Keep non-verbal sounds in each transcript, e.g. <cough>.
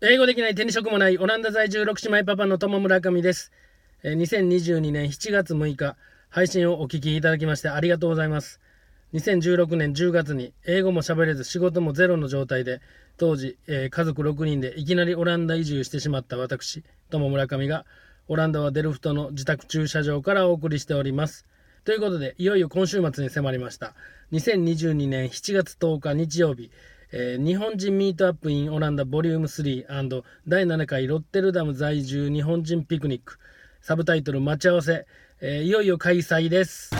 英語できない手に職もないオランダ在住6姉妹パパの友村上です。2022年7月6日、配信をお聞きいただきましてありがとうございます。2016年10月に英語も喋れず仕事もゼロの状態で、当時、え家族6人でいきなりオランダ移住してしまった私、友村上が、オランダはデルフトの自宅駐車場からお送りしております。ということで、いよいよ今週末に迫りました。2022年7月10日日曜日、えー日本人ミートアップインオランダボリューム3第7回ロッテルダム在住日本人ピクニック。サブタイトル待ち合わせ、えーいよいよ開催です。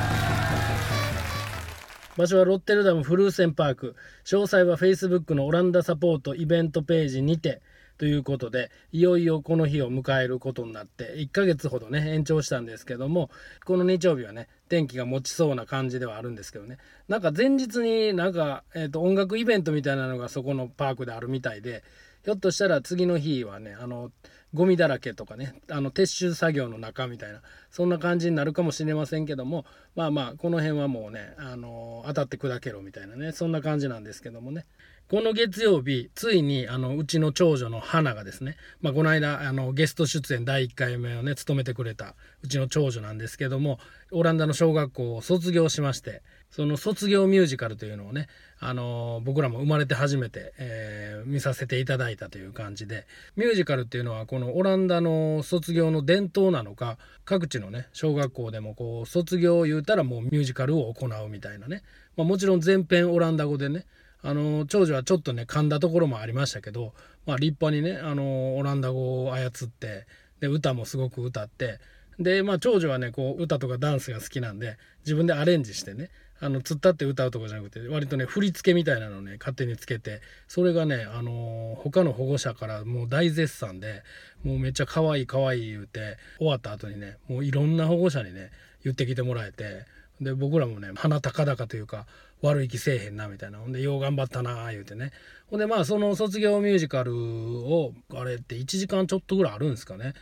場所はロッテルダムフルーセンパーク。詳細は Facebook のオランダサポートイベントページにて。ということでいよいよこの日を迎えることになって1ヶ月ほどね延長したんですけどもこの日曜日はね天気が持ちそうな感じではあるんですけどね。なんか前日になんか、えー、と音楽イベントみたいなのがそこのパークであるみたいでひょっとしたら次の日はねあのゴミだらけとかねあの撤収作業の中みたいなそんな感じになるかもしれませんけどもまあまあこの辺はもうねあの当たって砕けろみたいなねそんな感じなんですけどもね。この月曜日ついにあのうちの長女の花がですね、まあ、この間あのゲスト出演第1回目をね務めてくれたうちの長女なんですけどもオランダの小学校を卒業しましてその卒業ミュージカルというのをね、あの僕らも生まれて初めて、えー見させていただいたという感じでミュージカルっていうのはこのオランダの卒業の伝統なのか各地のね小学校でもこう卒業を言うたらもうミュージカルを行うみたいなね、まあ、もちろん全編オランダ語でねあの長女はちょっとね噛んだところもありましたけど、まあ、立派にねあのオランダ語を操ってで歌もすごく歌ってでまあ長女はねこう歌とかダンスが好きなんで自分でアレンジしてねあの突っ立って歌うとかじゃなくて割とね振り付けみたいなのをね勝手につけてそれがねあの他の保護者からもう大絶賛でもうめっちゃ可愛い可愛い言うて終わった後にねもういろんな保護者にね言ってきてもらえてで僕らもね鼻高々というか悪い気せえへんなみたいな。ほんでよう頑張ったな言うてね。ほんでまあその卒業ミュージカルをあれって1時間ちょっとぐらいあるんですかね。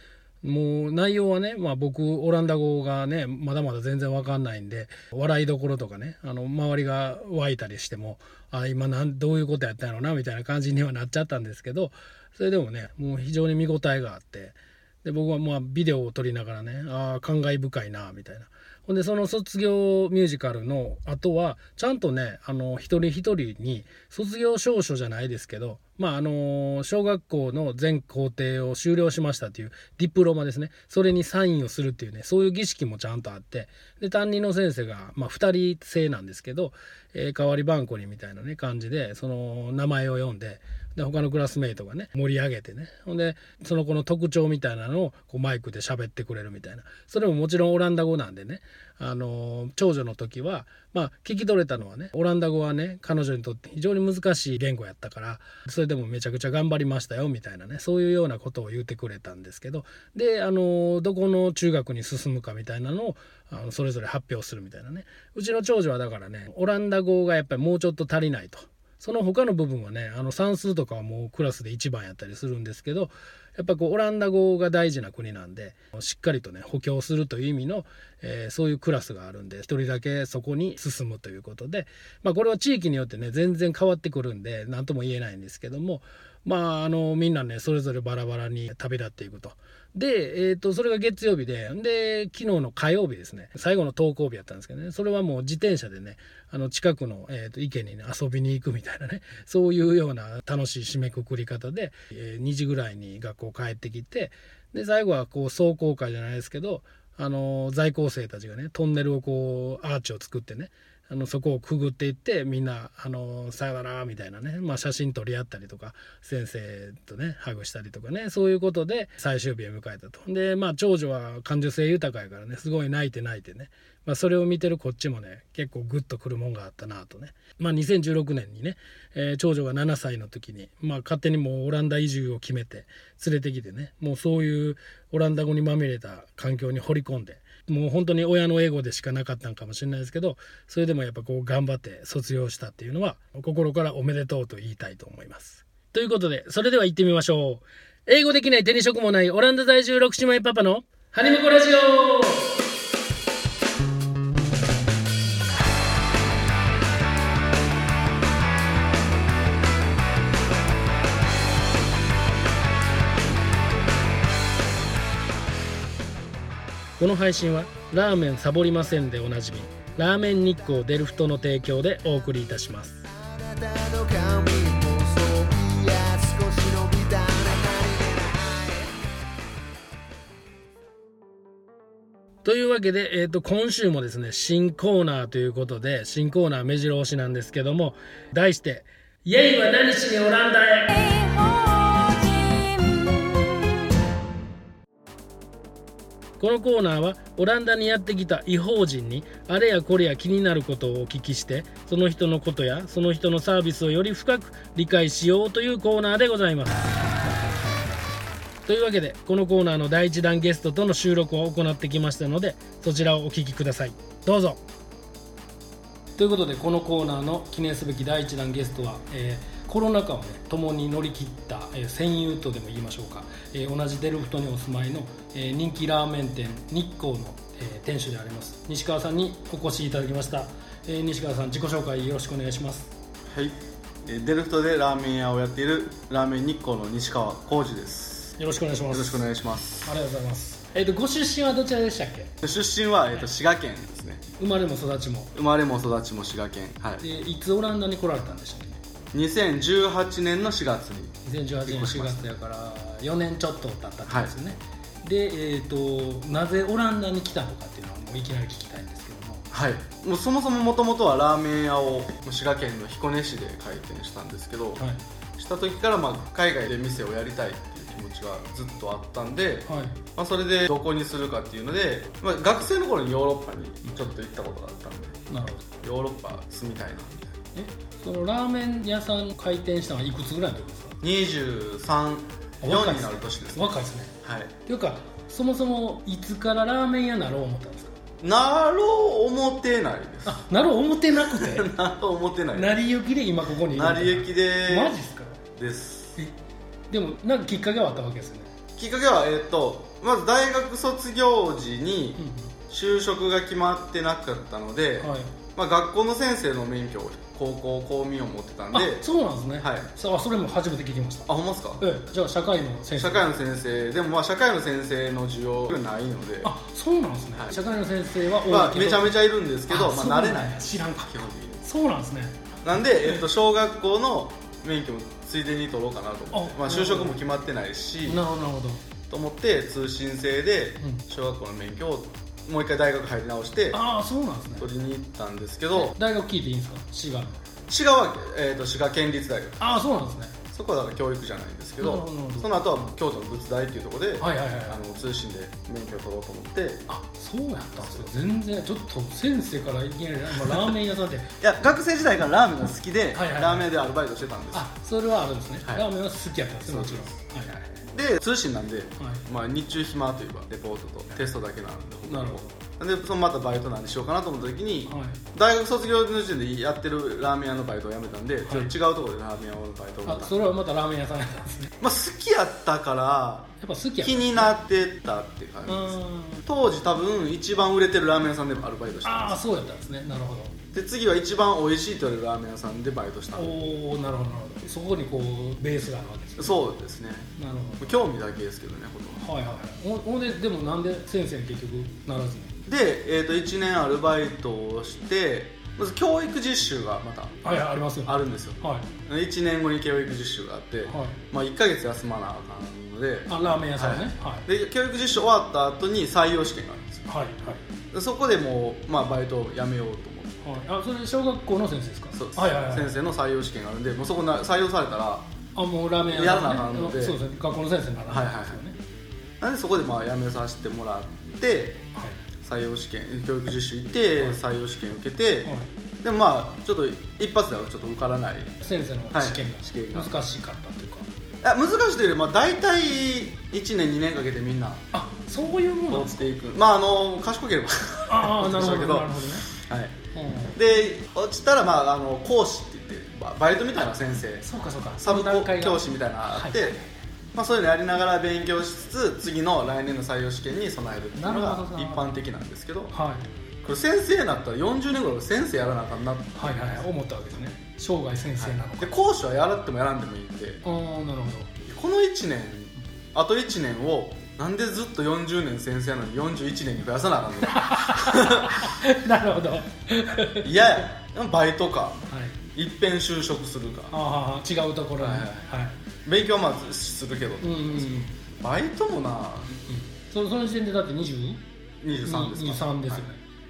もう内容はね、まあ、僕オランダ語がねまだまだ全然わかんないんで笑いどころとかねあの周りが湧いたりしてもあ今なんどういうことやったんやろなみたいな感じにはなっちゃったんですけどそれでもねもう非常に見応えがあって。で僕はまあビデオを撮りながらねああ感慨深いなみたいな。ほんでその卒業ミュージカルの後はちゃんとねあの一人一人に卒業証書じゃないですけどまああの小学校の全工程を終了しましたっていうディプロマですね。それにサインをするっていうねそういう儀式もちゃんとあって。で担任の先生が、まあ、2人制なんですけど、えー代わり番号にみたいなね感じでその名前を読んでで他のクラスメイトがね盛り上げてね。ほんでその子の特徴みたいなのをこうマイクで喋ってくれるみたいな。それももちろんオランダ語なんでね。あの長女の時はまあ聞き取れたのはねオランダ語はね彼女にとって非常に難しい言語やったからそれでもめちゃくちゃ頑張りましたよみたいなねそういうようなことを言ってくれたんですけどであのどこの中学に進むかみたいなのをあのそれぞれ発表するみたいなねうちの長女はだからねオランダ語がやっぱりもうちょっと足りないと。その他の部分はねあの算数とかはもうクラスで一番やったりするんですけどやっぱこうオランダ語が大事な国なんでしっかりとね補強するという意味の、えーそういうクラスがあるんで1人だけそこに進むということでまあこれは地域によってね全然変わってくるんで何とも言えないんですけどもまああのみんなねそれぞれバラバラに旅立っていくと。で、えー、とそれが月曜日でで昨日の火曜日ですね。最後の登校日やったんですけどね。それはもう自転車でねあの近くの、えー、と池に、ね、遊びに行くみたいなね。<laughs> そういうような楽しい締めくくり方で、えー2時ぐらいに学校帰ってきてで最後はこう壮行会じゃないですけどあの在校生たちがねトンネルをこうアーチを作ってねあのそこをくぐっていってみんな「あのさよなら」みたいなね、まあ、写真撮り合ったりとか先生とねハグしたりとかねそういうことで最終日を迎えたと。でまあ長女は感受性豊かやからねすごい泣いて泣いてね、まあ、それを見てるこっちもね結構グッとくるもんがあったなとね。まあ、2016年にね、えー長女が7歳の時に、まあ、勝手にもうオランダ移住を決めて連れてきてねもうそういうオランダ語にまみれた環境に掘り込んでもう本当に親のエゴでしかなかったんかもしれないですけどそれでもやっぱこう頑張って卒業したっていうのは心からおめでとうと言いたいと思います。ということでそれでは行ってみましょう。英語できない手に職もないオランダ在住6姉妹パパのハニムコラジオこの配信はラーメンサボりませんでおなじみラーメン日光デルフトの提供でお送りいたしますというわけで、えー、と今週もですね新コーナーということで新コーナー目白押しなんですけども題して「イェイは何しにオランダへ!」このコーナーはオランダにやってきた違法人にあれやこれや気になることをお聞きしてその人のことやその人のサービスをより深く理解しようというコーナーでございます。というわけでこのコーナーの第1弾ゲストとの収録を行ってきましたのでそちらをお聞きください。どうぞ。ということでこのコーナーの記念すべき第1弾ゲストは、えーコロナ禍をね共に乗り切った、えー戦友とでも言いましょうか、えー同じデルフトにお住まいの、えー人気ラーメン店日光の、えー店主であります西川さんにお越しいただきました、えー西川さん自己紹介よろしくお願いしますはい、えーデルフトでラーメン屋をやっているラーメン日光の西川浩二です。よろしくお願いしますよろしくお願いします。ありがとうございますえっ、とご出身はどちらでしたっけ？出身は、えー、と滋賀県ですね。生まれも育ちも生まれも育ちも滋賀県。はい。でいつオランダに来られたんでしたっ2018年の4月に。け2018年4月やから4年ちょっと経ったってことですよね、でえっ、となぜオランダに来たのかっていうのはもういきなり聞きたいんですけどもはい。もうそもそももともとはラーメン屋を滋賀県の彦根市で開店したんですけど、はいした時からまあ海外で店をやりたいっていう気持ちがずっとあったんで、はいまあ、それでどこにするかっていうので、まあ、学生の頃にヨーロッパにちょっと行ったことがあったんで、なるほどヨーロッパ住みたいなみたいな。えそのラーメン屋さん開店したのはいくつぐらいの時ですか？23、4になる年ですね。若いですねはい。っていうかそもそもいつからラーメン屋なろう思ったんですか？なろう思ってないです。あなろう思ってなくて <laughs> なろう思ってないです。成り行きで今ここにいる成り行きでマジっすか？です。えでもなんかきっかけはあったわけですよね、きっかけは、えっと、まず大学卒業時に就職が決まってなかったので、はいまあ、学校の先生の免許を高校公務員を持ってたんで、あそうなんですね。はい。さあそれも初めて聞きました。あ、ほんまっすか？ええじゃあ社会の先生。社会の先生、でもまあ社会の先生の需要がないので、あそうなんですね、はい。社会の先生は多いまあ、めちゃめちゃいるんですけど、まあ、慣れない。知らんか基本的に。そうなんですね。なんで、えっと、小学校の免許もついでに取ろうかなと思って。あまあ、就職も決まってないし。なるほど。と思って通信制でうん。小学校の免許をもう一回大学入り直してああそうなんですね。取りに行ったんですけど大学聞いていいんですか？滋賀の。滋賀は、えー、と滋賀県立大学。ああそうなんですねそこはだから教育じゃないんですけどその後は京都の仏大っていうところで、はいはいはいはい。あの通信で免許を取ろうと思って。あそうやったんですよ全然ちょっと先生からいきなり、まあ、ラーメン屋さんって <laughs> いや学生時代からラーメンが好きで、はいはいはい。ラーメン屋でアルバイトしてたんですあそれはあるんですね、はい。ラーメンは好きやったんですねもちろん。はいはいはい。で通信なんで、はい。まあ、日中暇といえばレポートとテストだけなんでほぼなるほでそのまたバイト何しようかなと思った時に、はい。大学卒業の時点でやってるラーメン屋のバイトを辞めたんで、ちょっと違うところでラーメン屋のバイトをあそれはまたラーメン屋さんやったんですね。まあ、好きやったからやっぱ好きや気になってたって感うじです。当時多分一番売れてるラーメン屋さんでアルバイトしてたんでああそうやったんですね。なるほすで次は一番美味しいと言われるラーメン屋さんでバイトしたどんで。おおなるほど。なるほどそこにこうベースがあるわけですね。そうですね。なるほ興味だけですけどねほとんど。どはいはいはい。ほほんででもなんで先生に結局ならずに？で、えー、と1年アルバイトをしてまず教育実習がまたはいはいありますよ。あるんですよ。はい。1年後に教育実習があって、はい。まあ、1ヶ月休まなあかんので。あラーメン屋さんね。はい。で教育実習終わった後に採用試験があるんですよ。はいでそこでもう、まあ、バイトを辞めようと思って。はい。はいあそれ小学校の先生ですか？そうです、はいはいはい。先生の採用試験があるんでもうそこな採用されたらあもうラーメン屋さん、ね、なあかんのでそうですね。学校の先生にならはいはいなんでそこでまあ辞めさせてもらってはい採用試験教育実習行って、はい。採用試験受けて、はい。でもまあちょっと一発ではちょっと受からない。い先生のはい試験試験がが難しかったっていうか、や難しいというよりまあ大体1年2年かけてみんなあそういうものなんですか？落ちていく。まああの賢ければああ <laughs> なるほどそうだけどなるほど。ね、はい。うんで落ちたらまああの講師って言ってババイトみたいな先生。そうかそうか。サブその段階が。教師みたいなのがあって、はいまあ、そういうのやりながら勉強しつつ次の来年の採用試験に備えるっていうのが一般的なんですけどはい。これ先生になったら40年頃先生やらなあかんなはいはいはい。思ったわけですね。生涯先生なのか、で講師はやらってもやらんでもいいってああなるほど。この1年あと1年をなんでずっと40年先生なのに41年に増やさなあかんの？<laughs> なるほど。はい嫌やバイトか。い。っぺん就職するか。ああ違うところに。ははいい、勉強はまずするけど、うんうんうん。バイトもな。そその時点でだって 20? 23ですか。23ですよ。ね、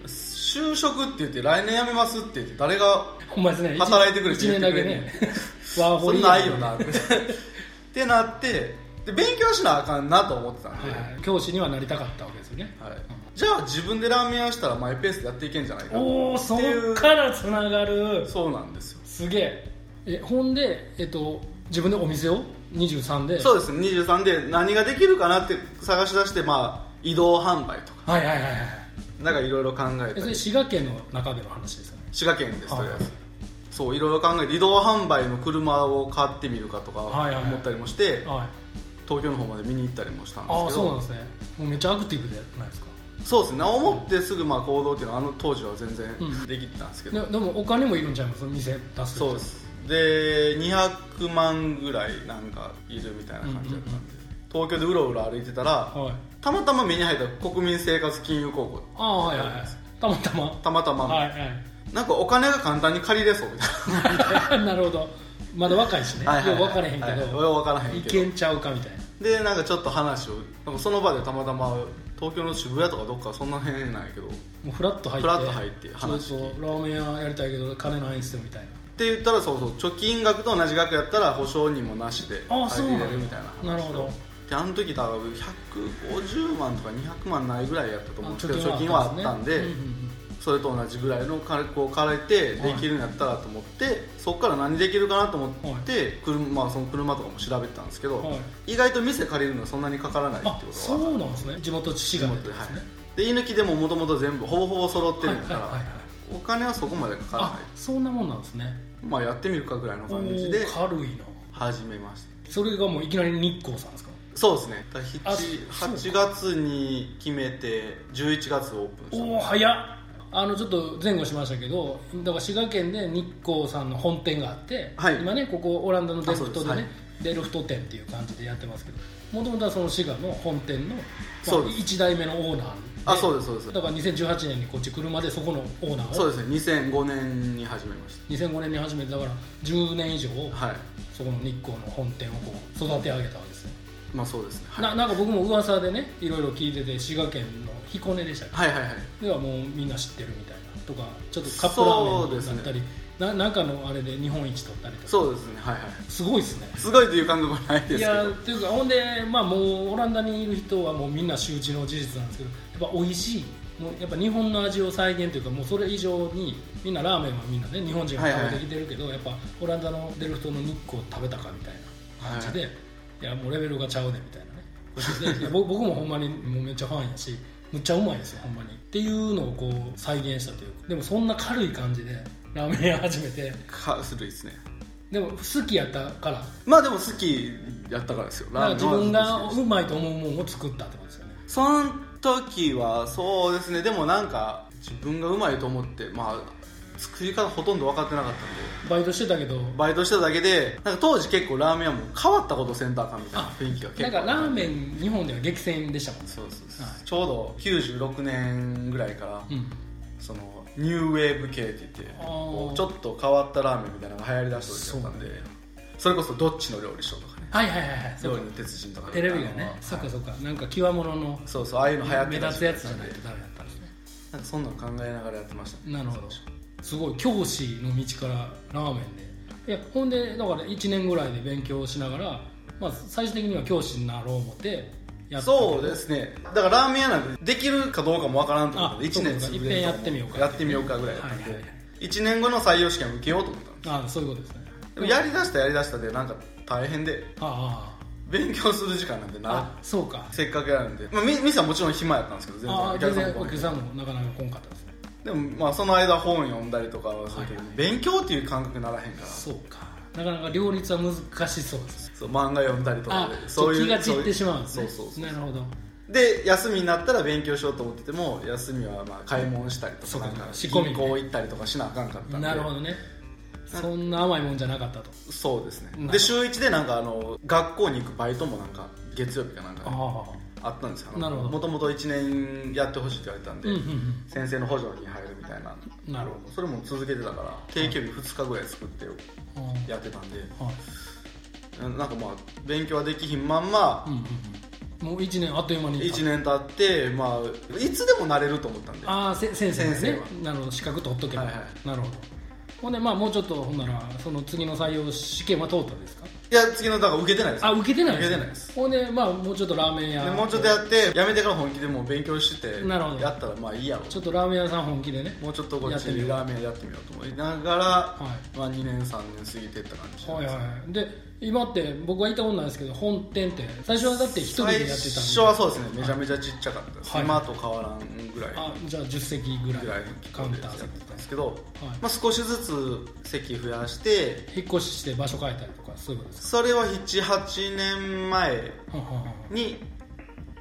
就職って言って来年辞めますって言って誰が働いてくれって1年だけ言ってくれねワーホリそんないよな。ってってなってで勉強しなあかんなと思ってたんで、はいはい教師にはなりたかったわけですよね。はい。じゃあ自分でラーメン屋したらマイペースでやっていけんじゃないかおおそっからつながる。そうなんですよ。すげえ。えほんで、えっと、自分でお店を？23で？そうです。ね23で何ができるかなって探し出してまあ移動販売とか。はいはいはいはいなんかいろいろ考ええそれたり滋賀県の中での話ですよね？滋賀県ですとりあえはいずそういろいろ考えて移動販売の車を買ってみるかとかはいはいはい。思ったりもしてはい。東京の方まで見に行ったりもしたんですけど。ああそうなんですね。もうめっちゃアクティブでないですか？そうですね。思ってすぐまあ行動っていうのはあの当時は全然うん。できてたんですけど、ででもお金もいるんちゃいます？店出すそうですで200万ぐらいなんかいるみたいな感じだったんで、東京でうろうろ歩いてたらはい。たまたま目に入った国民生活金融高校ああはいはいはい。たまたま。たまたま、はいなんかお金が簡単に借りれそうみたいはい <laughs> なるほど。まだ若いしね。なよう分からへんけど、はいはい。分からへんいけど。けんちゃうかみたいな。でなんかちょっと話をなんかその場でたまたま東京の渋谷とかどっかそんな辺なんやけど。っもうフラッと入って。フラッと入って話話そうそう。ラーメン屋やりたいけど金ないんすよみたいなて言ったらそうそう貯金額と同じ額やったら保証人もなしで借りれるみたいな。なるほど。であの時多分150万とか200万ないぐらいやったと思うんですけど貯貯金金はあはあったんで、それと同じぐらいの金こう借りてできるんやったらと思って、そこから何できるかなと思って、車まあ、その車とかも調べてたんですけど、はい。意外と店借りるのはそんなにかからないってあことそはうなんですね。地元滋賀でってことですね、で居抜きでももともと全部ほぼほぼ揃ってるんだから、はいはいはいはい。お金はそこまでかからない。あそんなもんなんですねまあやってみるかぐらいのお感じでー軽いな。始めました。それがもういきなり日光さんですか？そうですね。だからあ7そう8月に決めて11月オープンしたおお早っ。あのちょっと前後しましたけどだから滋賀県で日光さんの本店があって、はい。今ねここオランダのデルフトでねあそうです。デルフト店っていう感じでやってますけどもともとはその滋賀の本店の、まあそうです。1代目のオーナーであそうですそうです。だから2018年にこっち車でそこのオーナーを？そうですね。2005年に始めまし2005年に始めてだから10年以上たはい。そこの日光の本店をこう育て上げたわけですね、まあそうですね。はい。ななんか僕も噂でねいろいろ聞いてて滋賀県の彦根でしたっけ？はいはいはい。ではもうみんな知ってるみたいなとかちょっとカップラーメンだったり、ななんかのあれで日本一取ったりとか。そうですねはいはい。すごいですね。すごいという感覚はないですけいやどっていうかほんでまあもうオランダにいる人はもうみんな周知の事実なんですけどやっぱ美味しい。もうやっぱ日本の味を再現というかもうそれ以上にみんなラーメンはみんなね日本人が食べてきてるけど、やっぱオランダのデルフトの日光食べたかみたいな感じで、い、やもうレベルがちゃうねみたいなね。<laughs> 僕もほんまにもうめっちゃファンやしむっちゃうまいですよほんまに。っていうのをこう再現したというか。でもそんな軽い感じでラーメン屋始めて。かするいですね。でも好きやったから。まあでも好きやったからですよ。だから自分がラーメンは好きですうまいと思うもんを作ったってことですよね。その時はそうですね。でもなんか自分がうまいと思ってまあ作り方ほとんど分かってなかったんで。バイトしてたけど。バイトしてただけでなんか当時結構ラーメン屋も変わったことせんとあかんみたいなあ雰囲気が結構なんかラーメン日本では激戦でしたもんね。そうそうそう、はい。ちょうど96年ぐらいから、うん。そのニューウェーブ系って言ってちょっと変わったラーメンみたいなのが流行りだした時だったんでそれこそどっちの料理ショーとかね。はいはいはいはい。料理の鉄人とかテレビがね。はい。そっかそっか。なんか極物のそうそうああいうの流行って目た立つやつじゃないとダメだったんですね。なんかそんなの考えながらやってましたね。なるほど。すごい教師の道からラーメンで。いやほんでだから1年ぐらいで勉強しながら、まあ、最終的には教師になろう思ってやそうですね。だからラーメン屋なんてできるかどうかもわからんと思ってあ1年続け一遍やってみようか。やってみようかぐらいやったんで、はいはいはい。1年後の採用試験を受けようと思ったんですああそういうことですね。でもやりだしたやりだしたでなんか大変で。あ勉強する時間なんてああなあそうか。せっかくやるんで、まあ、み店はもちろん暇やったんですけど全然。ああお客さんも来ない客さんもなかなか来んかったですね。でもまあその間本読んだりとかはするけど、はい。勉強っていう感覚にならへんから。そうかなかなか両立は難しそうですね。そう漫画読んだりとかあでそう気が散ってしまうんですね。そうそうそうなるほど。で休みになったら勉強しようと思ってても休みはまあ買い物したりとそうか。かなんか仕込み銀行行ったりとかしなあかんかったんで。なるほどね。そんな甘いもんじゃなかったと。そうですね。で週1でなんかあの学校に行くバイトもなんか月曜日かなんか。ああったんですよ。もともと1年やってほしいって言われたんで、うんうんうん。先生の補助に入るみたいな。なるほそれも続けてたから定休日2日ぐらい作ってどやってたんで。はい。なんかまあ勉強はできひんまんまうんうんうん。もう1年あっという間に。1年経ってまあいつでもなれると思ったんで。ああせ先生ね。先生なるほど。資格取っとけば、はいはなるほど。ほんでまあもうちょっとほんならその次の採用試験は通ったんですか？いや次のだから受けてないです。あ受けてない受けてないです。ほんでまあもうちょっとラーメン屋。でもうちょっとやってやめてから本気でもう勉強しててなるほど。やったらまあいいやろ。ちょっとラーメン屋さん本気でね。もうちょっとこっちやってみよう。ラーメンやってみようと思いながら、はい。まあ、2年3年過ぎてった感じはいはいはい。で今って僕が行ったことないですけど本店って最初はだって一人でやってたんで。最初はそうですね。めちゃめちゃちっちゃかったです、はい。今と変わらんぐらい。あじゃあ10席ぐらいぐらいカウンター席やってたんですけど、はい。まあ、少しずつ席増やして。引っ越しして場所変えたりとかそういうことですそれは78年前に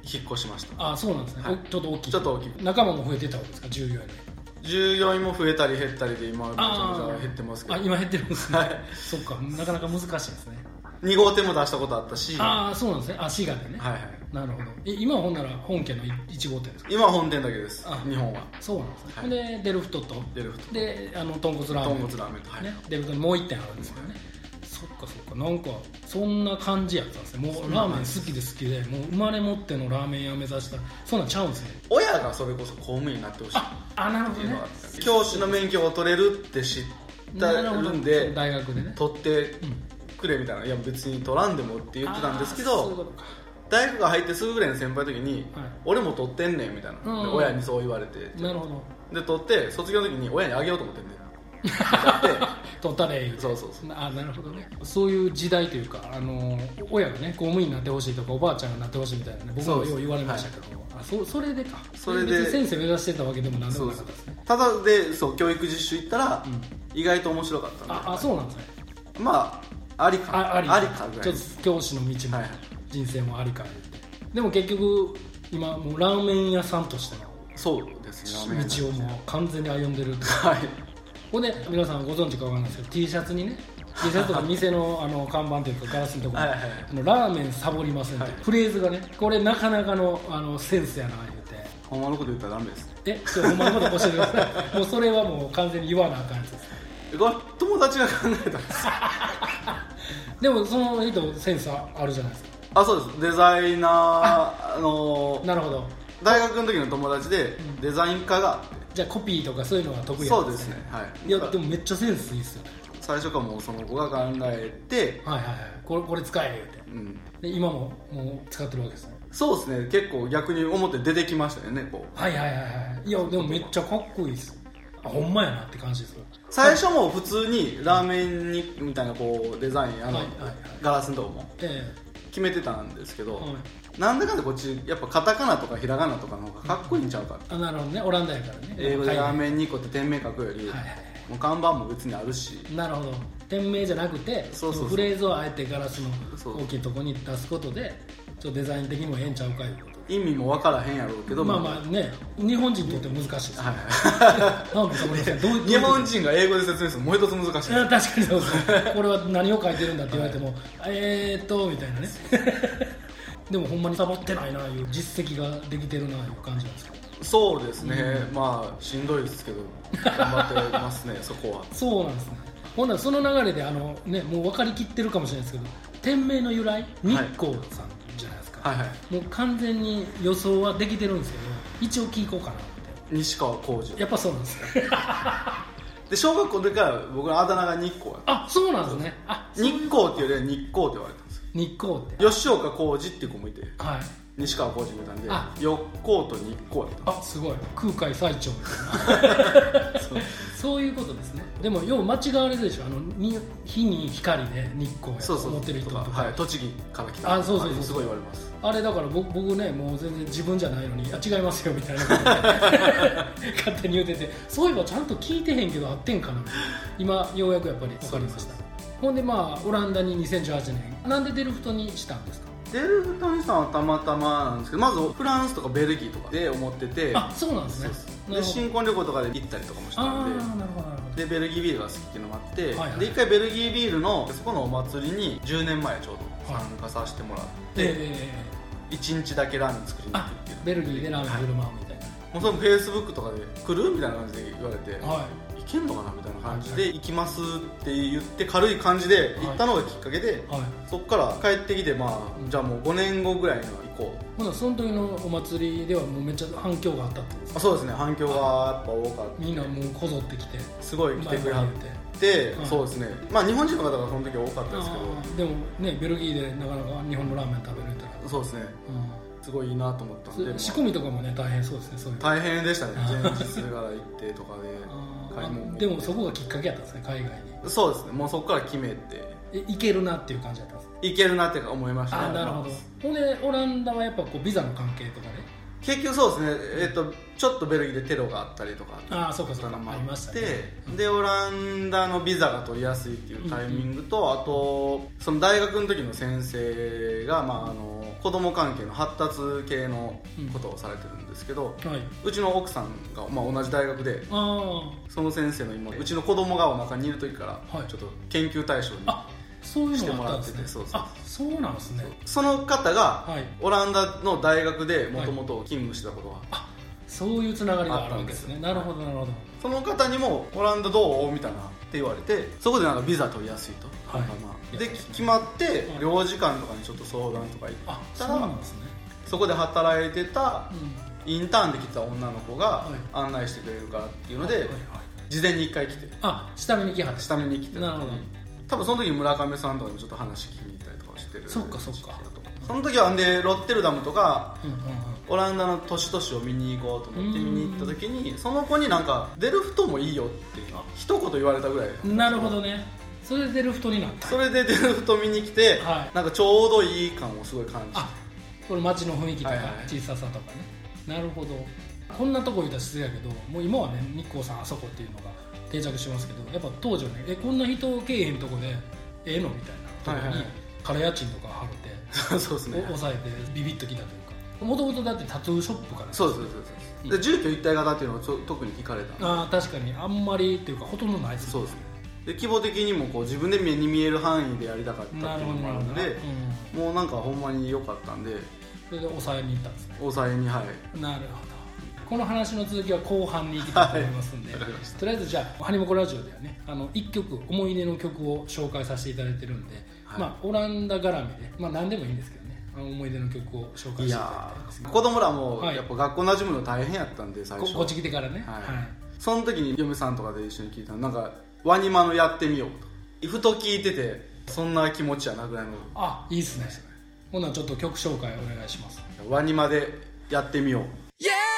引っ越しました。あそうなんですね、はい。おちょっと大きい。ちょっと大きく仲間も増えてたわけですか？従業員。で従業員も増えたり減ったりで今めちゃめちゃ減ってますけど。あ今減ってるんですね、はい。そっか。なかなか難しいですね2号店も出したことあったし。はああそうなんですね。あ滋賀でね、いはい。なるほど。え今はほんなら本家の1号店ですか？今は本店だけです。あ日本は。そうなんですね、はい。でデルフトとデルフトであの豚骨ラーメン。豚骨ラーメンと。はい、ね、デルフトにもう1点あるんですよね。そっかそっか。なんかそんな感じやったんですね。もうラーメン好きで好きでもう生まれ持ってのラーメン屋目指した。そんなんちゃうんですね。親がそれこそ公務員になってほしい。っああなるほどね。教師の免許を取れるって知ったるんで大学でね。取ってうんくれみたいないや別に取らんでもって言ってたんですけど大学が入ってすぐぐらいの先輩の時に、はい。俺も取ってんねんみたいな、うん。で親にそう言われて。なるほど。で取って卒業の時に親にあげようと思ってんねん。<laughs> だ取ったれそうそうそう。あなるほどね。そういう時代というかあの親がね公務員になってほしいとかおばあちゃんがなってほしいみたいなね僕そうです。もよう言われましたけど、あそそれでか。それで。別に先生目指してたわけでも何でもなかったですね。ただでそう教育実習行ったら、うん。意外と面白かったんで。ああそうなんですね。まあありか。ああり。ありかぐらいちょっと教師の道も、人生もありかでも結局今もうラーメン屋さんとしてのそうですね。道をもう完全に歩んでるはい。ほんで皆さんご存知かわかんないですけど T シャツにね T シャツとか店のあの看板というかガラスのところにはいはいラーメンサボりませんって、はい。フレーズがねこれなかなかのあのセンスやな言うて。ほんまのこと言ったらダメです。えちょほんまのこと教えてください。もうそれはもう完全に言わなあかんやつです友達が考えたんです。<laughs> でもその人センスあるじゃないですか。あそうです。デザイナーあのなるほど。大学の時の友達でデザイン科があって、じゃあコピーとかそういうのは得意なんそうですねはい。いやでもめっちゃセンスいいっすよ。ね最初からもうその子が考えて、はいはいはい。これこれ使え言うて。うん、で今ももう使ってるわけですね。そうですね。結構逆に表出てきましたよねこう。はいはいはいはい。いやでもめっちゃかっこいいっす。あほんまやなって感じです。よ最初も普通にラーメンにみたいなこうデザインあの、はいはいはい。ガラスのとこもえ決めてたんですけど、えはい。なんだかんだこっちやっぱカタカナとかひらがなとかの方がかっこいいんちゃうかって、あなるほどね。オランダやからね。英語でラーンメン2個って店名書くより、はいはいもう看板も別にあるし。なるほど。店名じゃなくてそうそうそう。のフレーズをあえてガラスのそう。大きいとこに出すことでちょっとデザイン的にもええんちゃうかいうこと意味も分からへんやろうけどまあまあね日本人にとっても難しいです、日本人が英語で説明するのもう一つ難しい。<laughs> 確かにそうですこれは何を書いてるんだって言われても、えーっとみたいなね。<laughs> でもほんまにサボってないないう実績ができてるないう感じなんですか？そうですね、まあしんどいですけど頑張ってますね <laughs> そこは。そうなんですね。ほんならその流れであのねもう分かりきってるかもしれないですけど店名の由来？日光さんはいはい。もう完全に予想はできてるんですけど一応聞こうかなって。西川浩司やっぱそうなんですね <laughs> で小学校の時から僕のあだ名が日光やった。あそうなんですね。あ日光っていうよりは日光って言われたんですよ。日光って。吉岡浩司っていう子もいてはい。西川浩司みたいなんであ。よっこうと日光やったあすごい。空海最長みたいな <laughs> そういうことですね。でもよう間違われるでしょ。あのに火に光で日光やそうそうと思ってる人とかはい、栃木から来た。あそうそうそうすごい言われます。あれだから僕僕ねもう全然自分じゃないのにあ違いますよみたいな <laughs> 勝手に言うてて。そういえばちゃんと聞いてへんけど合ってんかな。今ようやくやっぱり分かりました。ほんでまあオランダに2018年。なんでデルフトにしたんですか？デルフトニさんはたまたまなんですけどまずフランスとかベルギーとかで思ってて。あそうなんですねで新婚旅行とかで行ったりとかもしたんででベルギービールが好きっていうのもあって、はいはい。で一回ベルギービールのそこのお祭りに10年前ちょうど参加させてもらって、え1 1日だけラーメン作りに行ってベルギーでラーメン振る舞うみたいもうそのフェイスブックとかで来る？みたいな感じで言われて、なはい。行けんのかなみたいな感じで行きますって言って軽い感じで行ったのがきっかけで、はい。そっから帰ってきてまあじゃあもう5年後ぐらいには行こう。ほなその時のお祭りではもうめっちゃ反響があったってあそうですね。反響がやっぱ多かった。みんなもうこぞってきて。すごい来てくれて、はい。そうですね。まあ日本人の方がその時多かったですけあー。でもねベルギーでなかなか日本のラーメン食べれたら、どそうですね。すごいいいなと思ったんで、仕込みとかもね大変そうですね大変でしたね。前日から行ってとかで。あ買い。でもそこがきっかけやったんですね海外に。そうですね。もうそこから決めて。えいけるなっていう感じだったんです行けるなって思いましたね。あなるほど。ほんでオランダはやっぱこうビザの関係とかね結局そうですね、えっとちょっとベルギーでテロがあったりとか。ああそうかそうか。のもあありまして、ね。でオランダのビザが取りやすいっていうタイミングと、あとその大学の時の先生が、まあ、あの子供関係の発達系のことをされてるんですけど、はい。うちの奥さんが、まあ、同じ大学であその先生の今うちの子供がお腹にいる時からはい。ちょっと研究対象に、あそういうのもらっててそうそうあそうなんですね。その方がはい。オランダの大学でもともと勤務してたことが、あそういうつながりがあるわけですね。なんるほどなるほど。その方にも「オランダどう?」みたいなって言われてそこでなんかビザ取りやすいと、はい。まあで決まってい。領事館とかにちょっと相談とか行っあたらそうなんですね。そこで働いてたうん。インターンで来た女の子がはい。案内してくれるからっていうのではいはいはい。事前に1回来て。あ下見に来はった。下見に来てなるほど多分その時に村上さんとかにもちょっと話聞きに行ったりとかしてるそっかそっか。その時はんでロッテルダムとかうんうんうん。オランダの都市都市を見に行こうと思ってうん見に行った時にその子になんかデルフトもいいよって一言言われたぐらいなるほどね。それでデルフトになった。それでデルフト見に来て、はい。なんかちょうどいい感をすごい感じて。あこれ街の雰囲気とかはいはい小ささとかね。なるほど。こんなとこ言うたら失礼やけどもう今はね日光さんあそこっていうのが定着してますけどやっぱ当時はねえこんな人けえへんとこでええの？みたいな。とこにはいはい。はい空家賃とか払って <laughs> そうですね。お抑えてビビッときたというか。もともとだってタトゥーショップから。そうそうですそうで住居一体型っていうのをちょ特に聞かれたああ確かに。あんまりっていうかほとんどないですそうですね。で規模的にもこう自分で目に見える範囲でやりたかったっていうのもあるんでうん、もうなんかほんまに良かったんで。それで抑えに行ったんですね。抑えにはい。なるほどこの話の続きは後半に行きたいと思いますんで、はい。とりあえずじゃあ「ハニモコラジオ」ではねあの1曲思い出の曲を紹介させていただいてるんで、はい。まあオランダ絡みで、まあ、何でもいいんですけどね思い出の曲を紹介していただいやいたんですー子供らもはい。やっぱ学校馴染むの大変やったんで最初。ここっち来てからね。はい。その時に嫁さんとかで一緒に聞いたのなんかワニマのやってみようと。ふと聞いててそんな気持ちやなぐらいの。あいいっすねほなちょっと曲紹介お願いします。ワニマでやってみよう。Yeah, la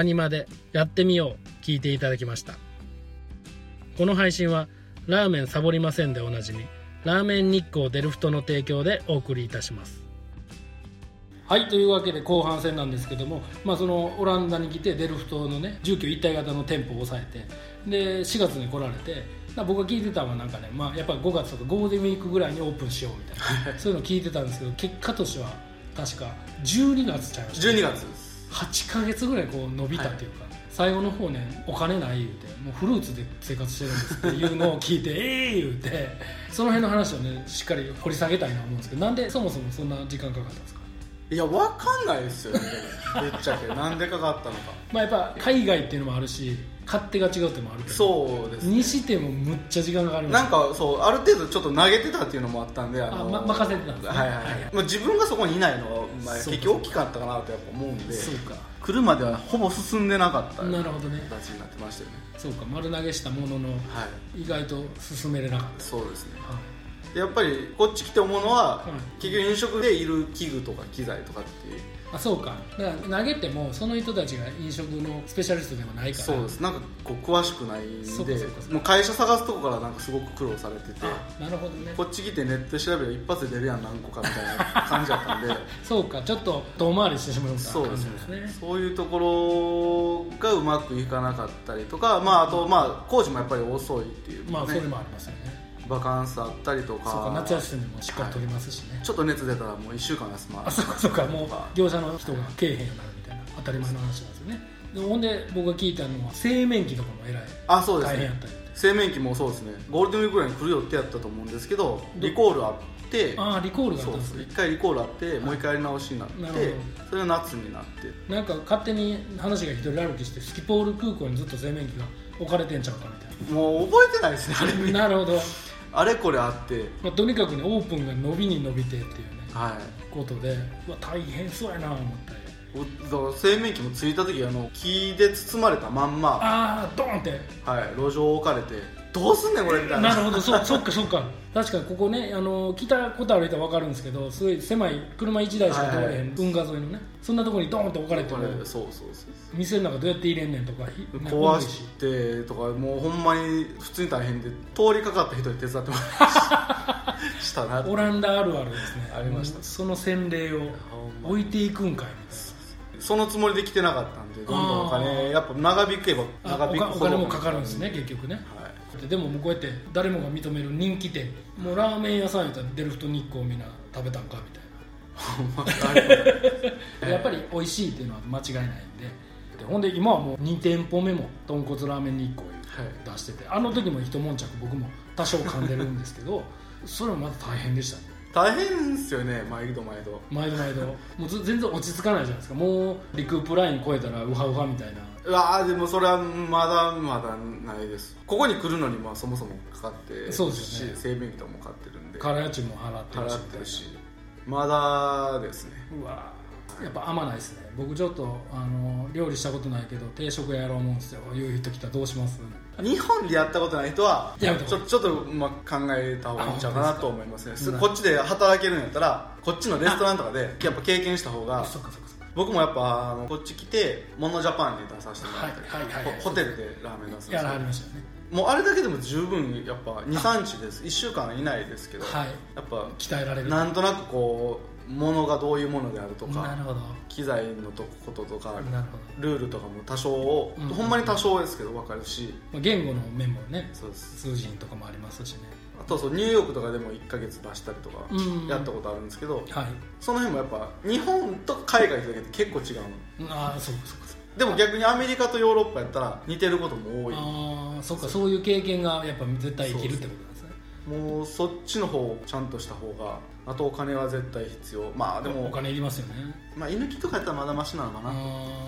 ワニマでやってみよう聞いていただきました。この配信はラーメンサボりませんでおなじみラーメン日光デルフトの提供でお送りいたします。はいというわけで後半戦なんですけども、まあ、そのオランダに来てデルフトのね住居一体型の店舗を抑えてで4月に来られてまあ僕が聞いてたのはなんかね、まあ、やっぱ5月とかゴールデンウィークぐらいにオープンしようみたいな <laughs> そういうの聞いてたんですけど結果としては確か12月ちゃいました。12月です8ヶ月ぐらいこう伸びたっていうか、最後の方ねお金ない言うてもうフルーツで生活してるんですっていうのを聞いて <laughs> ええ言うてその辺の話をねしっかり掘り下げたいなと思うんですけどなんでそもそもそんな時間かかったんですか？いやわかんないですよね。ぶっちゃけ。なんでかかったのか。まあやっぱ海外っていうのもあるし勝手が違うってもあるけど。そうですね。にしてもむっちゃ時間かかりまなんすかそうある程度ちょっと投げてたっていうのもあったんでああま任せてたんですね。はいはいはい、はい。まあ、自分がそこにいないのは、まあ、結局大きかったかなとやっぱ思うんでそうか。来るまではほぼ進んでなかったなるほどね。形になってましたよね。そうか。丸投げしたもののはい。意外と進めれなかっそうですね。た、はい。でやっぱりこっち来て思うのは、うん結局飲食でいる器具とか機材とかっていうあそうか。だから投げてもその人たちが飲食のスペシャリストでもないから。そうです。なんかこう詳しくないんでそうかそうかそうか。もう会社探すとこからなんかすごく苦労されててあなるほどね。こっち来てネットで調べれば一発で出るやん何個かみたいな感じだったんで。<laughs> そうか。ちょっと遠回りしてしまうみたいな感そうですじですね。そういうところがうまくいかなかったりとか、まあ、あと、まあ、工事もやっぱり遅いっていう、ねまあそれもありますよねバカンスあったりとか。そうか夏休みもしっかり取りますしね、ちょっと熱出たらもう1週間休まあそうかそうか。もう業者の人がけえへんようになるみたいな当たり前の話なんですよね。でほんで僕が聞いたのは製麺機とかもえらいあそうですね。大変やったり製麺機もそうですね。ゴールデンウィークぐらいに来る予定やったと思うんですけどリコールあってああリコールがあっそうですたんですね。一回リコールあってもう一回やり直しになってそれが夏になって。なんか勝手に話が一人歩きしてスキポール空港にずっと製麺機が置かれてんちゃうかみたいもう覚えてないですねあれ。ななるほど、あれこれあって。まあ、とにかくねオープンが伸びに伸びてっていうねはい。ことでうわ大変そうやなと思って。おだから製麺機も着いた時あの木で包まれたまんま、ああドーンって。はい、路上置かれてどうすんねんこれみたいな。なるほどそうそっかそっか。確かにここねあの来たことある人は分かるんですけどすごい狭い車1台しか通れへん、はいはい。運河沿いのね。そんなところにドーンと置かれてもこれそうそうそう。店の中どうやって入れんねんとか壊し。してとかもうほんまに普通に大変で通りかかった人に手伝ってもらいましたなオランダあるあるですね。ありました。うんその洗礼を置いていくんかいみそのつもりで来てなかったんでどんどんお金やっぱ長引けば長引くお金お金もかかるんですね結局ね。はいでももうこうやって誰もが認める人気店もうラーメン屋さんやったらデルフト日光みんな食べたんかみたいな。やっぱり美味しいっていうのは間違いないんで。でほんで今はもう2店舗目も豚骨ラーメン日光はい。出しててあの時も一悶着僕も多少噛んでるんですけど <laughs> それもまた大変でしたね。大変ですよね毎度毎度。毎度毎度。もうず全然落ち着かないじゃないですか。もうリクープライン超えたらウハウハみたいなうわーでもそれはまだまだないです。ここに来るのにまあそもそもかかってそうですよね。製麺機とかも買ってる。んで空家賃も払ってるし払ってるしまだですね。うわやっぱ甘ないですね。僕ちょっとあの料理したことないけど定食やろう思うんですよ。いう人来たらどうします？日本でやったことない人はちょちょっと、まあ、考えた方がいいんちゃうかなと思いますねこっちで働けるんやったらこっちのレストランとかでやっぱ経験した方が僕もやっぱあのこっち来てモノジャパンに出させてもらって、はいはいはいはい。ホホテルでラーメン出すんですやらよはりましたよね。もうあれだけでも十分やっぱ23日です。1週間以内ですけど、はい。やっぱ鍛えられる。なんとなくこうものがどういうものであるとかなるほど。機材のとこととかルールとかも多少、うんほんまに多少ですけど分かるし。どまあ言語の面もねそうです。数字とかもありますしねあとそうニューヨークとかでも1ヶ月出したりとかうん。やったことあるんですけど、はい。その辺もやっぱ日本と海外とだけで結構違うの。ああそうかそうかそうか。でも逆にアメリカとヨーロッパやったら似てることも多い。ああそっかそういう経験がやっぱ絶対生きるってことなんですね。もうそっちの方をちゃんとした方があとお金は絶対必要。まあでもお金いりますよね。まあ居抜きとかやったらまだマシなのかな。あ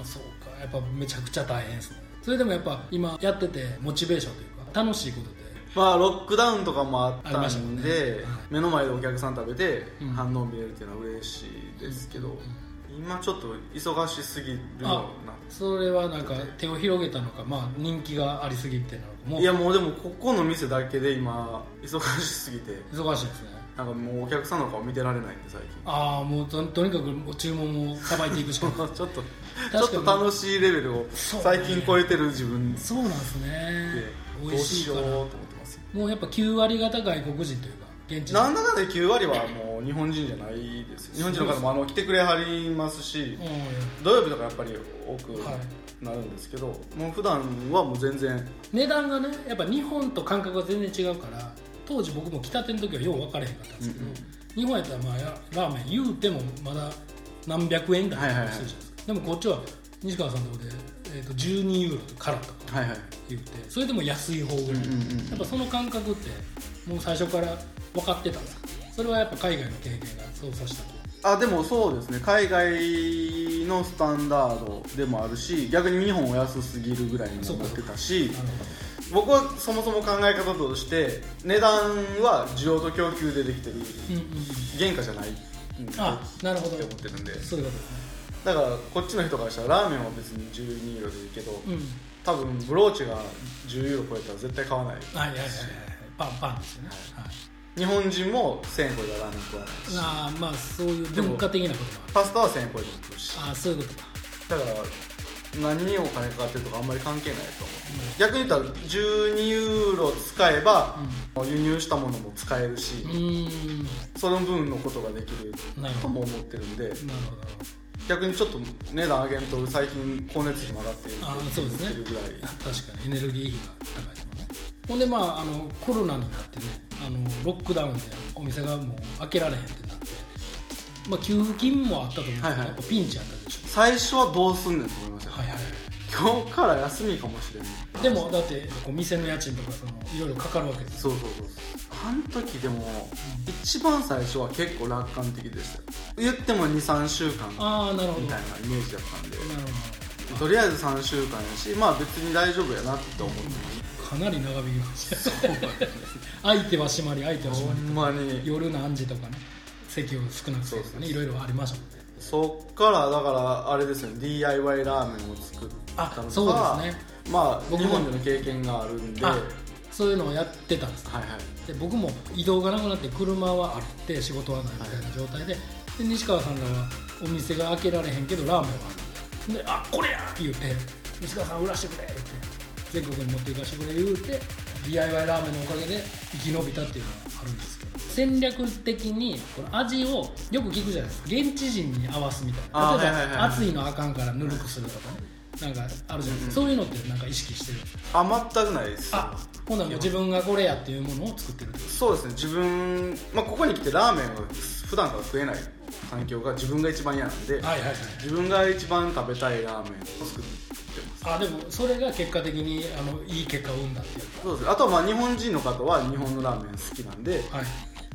あそうか。やっぱめちゃくちゃ大変ですね。それでもやっぱ今やっててモチベーションというか楽しいことでまあロックダウンとかもあったんねんで、はい目の前でお客さん食べてうん。反応見れるっていうのは嬉しいですけど、今ちょっと忙しすぎるあのそれはなんか手を広げたのかまあ人気がありすぎてなのかも。うないやもうでもここの店だけで今忙しすぎて忙しいですね。なんかもうお客さんの顔見てられないんで最近。ああもうととにかく注文をさばいていくしかない。<laughs> ちょっとちょっと楽しいレベルを最近超えてる自分。でそうなんですね。ど美味しいから。うしようと思ってもうやっぱ9割方外国人というか現地なんだかんだ9割はもう日本人じゃないですよ。日本人の方もあの来てくれはりますしうん。土曜日とかやっぱり多くはい。なるんですけど、もう普段はもう全然。値段がねやっぱ日本と感覚が全然違うから当時僕も来たての時はよう分からへんかったんですけど、うんうん。日本やったらまあやラーメン言うてもまだ何百円台はいはいはいするじゃないですか、でもこっちは西川さんのとこで、えー、と12ユーロからとかはいはい。言ってそれでも安い方ぐらい、やっぱその感覚ってもう最初から分かってたんですか？それはやっぱ海外の経験がそうさせた。とあでもそうですね。海外のスタンダードでもあるし逆に日本は安すぎるぐらいに思ってたし僕はそもそも考え方として値段は需要と供給でできてるうんうんうん。原価じゃないあなるほど。って思ってるんで。そういうことですねだからこっちの人からしたらラーメンは別に12ユーロでいいけどうん。多分ブローチが10ユーロ超えたら絶対買わない。はいはいはいはい。パンパンですよね、はい。日本人も1000円超えたらラーメン食わないし。ああまあそういう文化的なこともある。パスタは1000円超えても食うしああそういうことか。だから何にお金かかってるとかあんまり関係ないと思う。逆に言ったら12ユーロ使えば輸入したものも使えるしその分のことができるとも思ってるんで。なるほど逆にちょっと値段上げんと最近光熱費も上がってるあそうですね。ぐらい。確かにエネルギー費が高いもんね。ほんでまああのコロナになってねあのロックダウンでお店がもう開けられへんってなってまあ給付金もあったと思うんですけど、はいはい。やっぱピンチやったでしょ。最初はどうすんねんと思いましたよ。はいはい今日から休みかもしれない。でもだってこう店の家賃とかそのいろいろかかるわけですよ。そうそうそう。あの時でも一番最初は結構楽観的でしたよ。言っても23週間ああなるほど。みたないるなイメージだったんで。ほとりあえず3週間やしまあ別に大丈夫やなって思ってどかなり長引きました相手は閉まり相手は閉ほまりんまに。夜何時とかね。席を少なくするとかね。いろいろありましたもんね。そっからだからあれですよね。DIY ラーメンを作ったのとかあそうですね。まあ僕も日本での経験があるんで。そういうのをやってたんです。はいで僕も移動がなくなって車はあって仕事はないみたいな状態で,、で西川さんらはお店が開けられへんけどラーメンはある。であこれやって言って西川さん売らしてくれって全国に持っていかしてくれ言うて DIY ラーメンのおかげで生き延びたっていうのがあるんですけど。戦略的にこの味をよく聞くじゃないですか。現地人に合わすみたいな。あ例えば、はいはいはい。熱いのあかんからぬるくするとかねなんかあるじゃないですか、そういうのってなんか意識してる？あ全くないです。あほんならもう自分がこれやっていうものを作ってるってこと？そうですね。自分、まあ、ここに来てラーメンを普段から食えない環境が自分が一番嫌なんで、はいはいはい。自分が一番食べたいラーメンを作ってますあでもそれが結果的にあのいい結果を生んだっていうそうです。あとはまあ日本人の方は日本のラーメン好きなんでかはい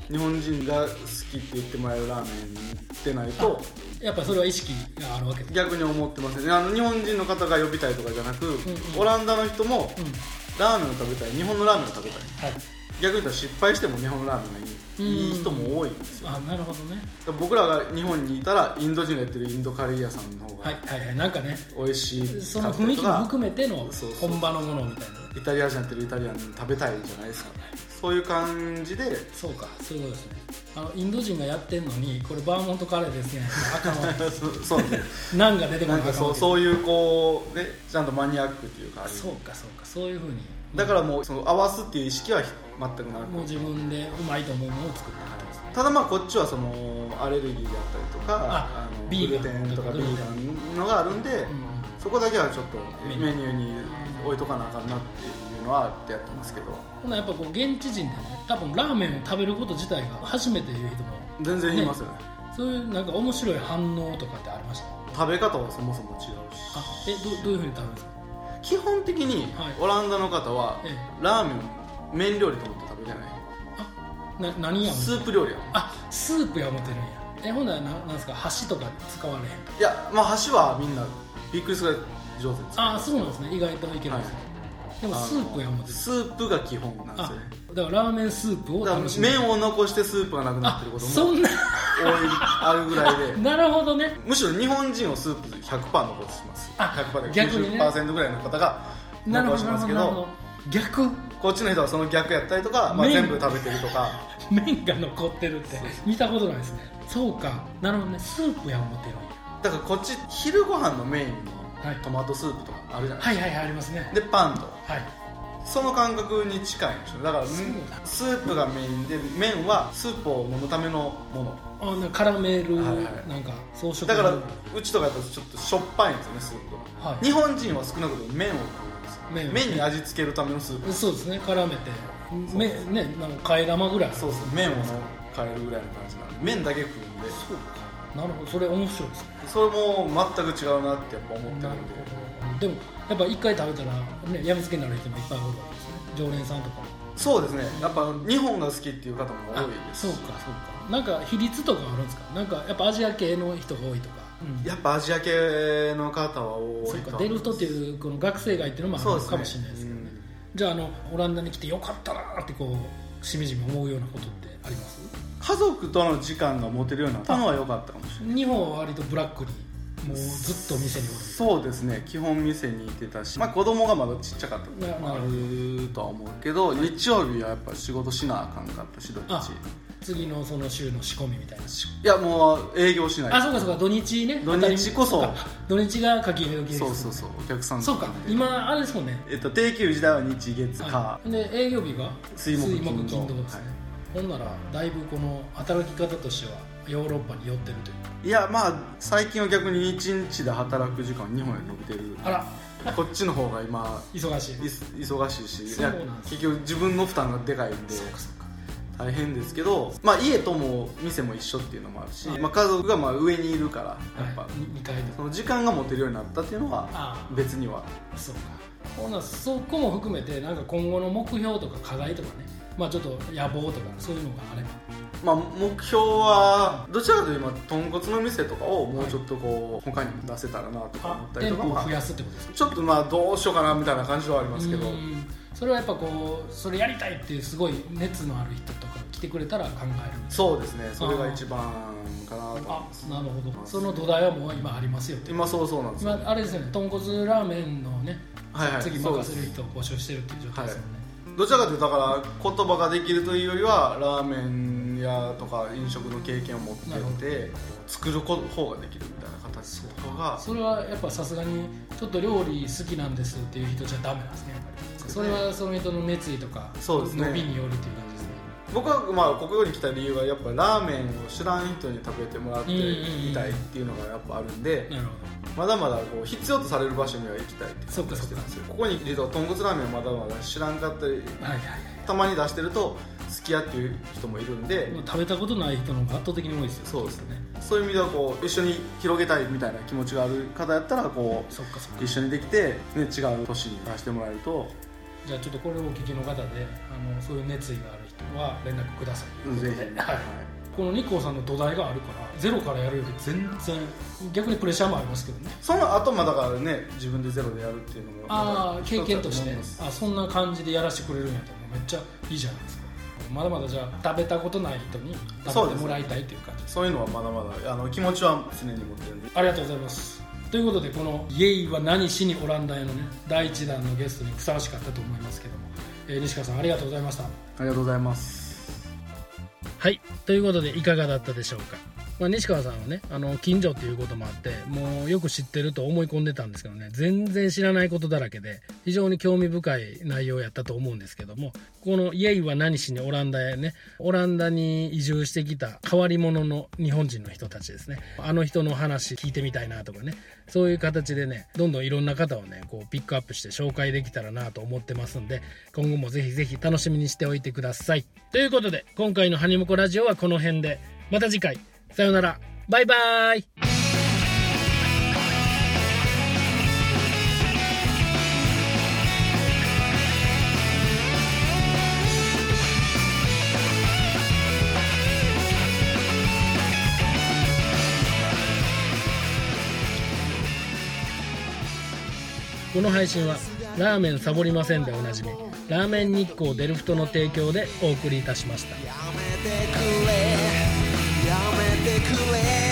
日本人が好きって言ってもらえるラーメンに行ってないとやっぱそれは意識があるわけです逆に思ってますね。あの日本人の方が呼びたいとかじゃなく、んうん。オランダの人もうん。ラーメンを食べたい。日本のラーメンを食べたい。はい。逆に言ったら失敗しても日本のラーメンがいい,、うんいい人も多いんですよ。あなるほどね。僕らが日本にいたらインド人がやってるインドカレー屋さんの方がはいはいはい。なんかね。美味しいその雰囲気も含めてのそうそう本場のものみたいな。イタリア人やってるイタリアン食べたいじゃないですか。そういう感じで。そうかそういうことですね。あのインド人がやってんのにこれバーモントカレーですね。あかんわそそう。ねナンが出てこなかそう。なんいあかんわけそういうこうねちゃんとマニアックっていうか。そうかそうか。そういうふうに。だからもうその合わすっていう意識は全くなく。もう自分でうまいと思うものを作ってるってことですね。ただまあこっちはそのアレルギーであったりとかあのビーガン。とかビーガンのがあるんで、うん。そこだけはちょっとメニュー。に置いとかなあかんなっていうのはあってやってますけど。ほなやっぱこう現地人でね多分ラーメンを食べること自体が初めて言う人も全然言いますよね。そういうなんか面白い反応とかってありました？食べ方はそもそも違うし。あえどどういうふうに食べるんですか？基本的にはい。オランダの方はえラーメンを麺料理と思って食べてない。あな何やスープ料理や。あスープや思ってるんや。えほんならななんですか？箸とか使われへん？いやまあ箸はみんなびっくりするぐらい上手です。あそうなんですね。意外といけるんですね、でもスープや思ってる。スープが基本なんですあよね。だからラーメンスープを楽しむ。麺を残してスープがなくなってることもそんな。多いあるぐらいで。<laughs> なるほどね。むしろ日本人をスープ100%残します。あ100%で逆にね。90%ぐらいの方が残しますけど。逆？こっちの人はその逆やったりとか、まあ、麺。全部食べてるとか。<laughs> 麺が残ってるって見たことないですね。そうか。なるほどね。スープや思ってるんや。だからこっち昼ご飯のメインにはい。トマトスープとかあるじゃないですか、はいはいはいありますね。でパンと。はい。その感覚に近いんですよだからスープがメインで麺はスープを飲むためのもの。あなんかカラメル、はいはい。なんか装飾だからうちとかだとちょっとしょっぱいんですよねスープが、はい。日本人は少なくとも麺を麺を麺に味付けるためのスープ。そうですね。絡めて。めねなんか替え玉ぐらい。そうそう。麺を変えるぐらいの感じなんで麺だけ食うんで。そうか。なるほど。それ面白いですね。それも全く違うなってやっぱ思ってなるるんででもやっぱ一回食べたらねやみつけになる人もいっぱいおるわけですね。常連さんとかも。そうですね。やっぱ日本が好きっていう方も多いです。そうかそうか。なんか比率とかあるんですか？なんかやっぱアジア系の人が多いとか、やっぱアジア系の方は多いそうかとデルフトっていうこの学生街っていうのもあるかもしれないですけどね。じゃああのオランダに来てよかったなーってこうしみじみ思うようなことってあります？家族との時間が持てるようになったのは良かったかもしれない日本は割とブラックにもうずっと店におる。そうですね基本店にいてたし、まあ、子供がまだちっちゃかった。のもあるとは思うけど日曜日はやっぱ仕事しなあかんかったしどっあち次のその週の仕込みみたいな。いやもう営業しない。あそうかそうか土日ね。土日こそ。土日が書き入れ時ですそうそうそうお客さんそうか今あれですもんね。えっと定休時代は日月火で営業日が水木金土。金土ですね、ほんならだいぶこの働き方としてはヨーロッパに寄ってるという。いやまあ最近は逆に1日で働く時間日本より伸びてる。あら。こっちの方が今忙しい。い忙しいし。結局自分の負担がでかいんで。そうかそうか大変ですけど、まあ、家とも店も一緒っていうのもあるし、まあ、家族がまあ上にいるからやっぱ、はい、2階でその時間が持てるようになったっていうのはあ別には。そうか。ほんならそこも含めてなんか今後の目標とか課題とかね。まあちょっと野望とかそういうのがあれば。まあ、目標はどちらかというと今豚骨の店とかをもうちょっとこう他に出せたらなとか思ったり店とかは舗を増やすってことですか？ちょっとまあどうしようかなみたいな感じはありますけど。うんそれはやっぱこうそれやりたいっていうすごい熱のある人とか来てくれたら考えるそうですね。それが一番かなとあなるほど。その土台はもう今ありますよって今そうそうなんですよ、今あれですよね。豚骨ラーメンのね、はいはい。次任せる人を募集してるっていう状態ですよね、どちらかというとだから言葉ができるというよりはラーメン屋とか飲食の経験を持ってて作る方ができるみたいな形とかが。それはやっぱさすがにちょっと料理好きなんですっていう人じゃダメなんですねやっぱりそれはその人の熱意とかそうですね。伸びによるっていう感じですね。僕はまあ国語に来た理由はやっぱラーメンを知らん人に食べてもらってみたいっていうのがやっぱあるんでまだまだこう必要とされる場所には行きたいって感じがしてるんですよ。ここに実は豚骨ラーメンをまだまだ知らんかったりどはいはいはい。たまに出してると好きやっていう人もいるんで食べたことない人の方が圧倒的に多いですよ。そうですね。そういう意味ではこう一緒に広げたいみたいな気持ちがある方やったらこう一緒にできて、ね、違う都市に出してもらえるとじゃあちょっとこれをお聞きの方であのそういう熱意がある人は連絡ください。ぜひ。はい。この日光さんの土台があるからゼロからやるより全然逆にプレッシャーもありますけどね。その後まだからね自分でゼロでやるっていうのもああ経験として。あそんな感じでやらせてくれるんやったらめっちゃいいじゃないですか。まだまだじゃあ食べたことない人に食べてもらいたいという感じですそういうのはまだまだあの気持ちは常に持ってるんで。ありがとうございますということでこの「イエイは何しにオランダへ」のね第1弾のゲストにふさわしかったと思いますけども、えー西川さんありがとうございました。ありがとうございます。はい。ということでいかがだったでしょうか、まあ、西川さんはねあの近所っていうこともあってもうよく知ってると思い込んでたんですけどね全然知らないことだらけで非常に興味深い内容やったと思うんですけどもこの「イエイは何しにオランダへね」オランダに移住してきた変わり者の日本人の人たちですね。あの人の話聞いてみたいなとかねそういう形でねどんどんいろんな方をねこうピックアップして紹介できたらなと思ってますんで今後もぜひぜひ楽しみにしておいてください。ということで今回の「ハニムコラジオ」はこの辺でまた次回。さよなら。バイバイ。この配信はラーメンサボりませんでおなじみラーメン日光デルフトの提供でお送りいたしました。やめてくれてくれ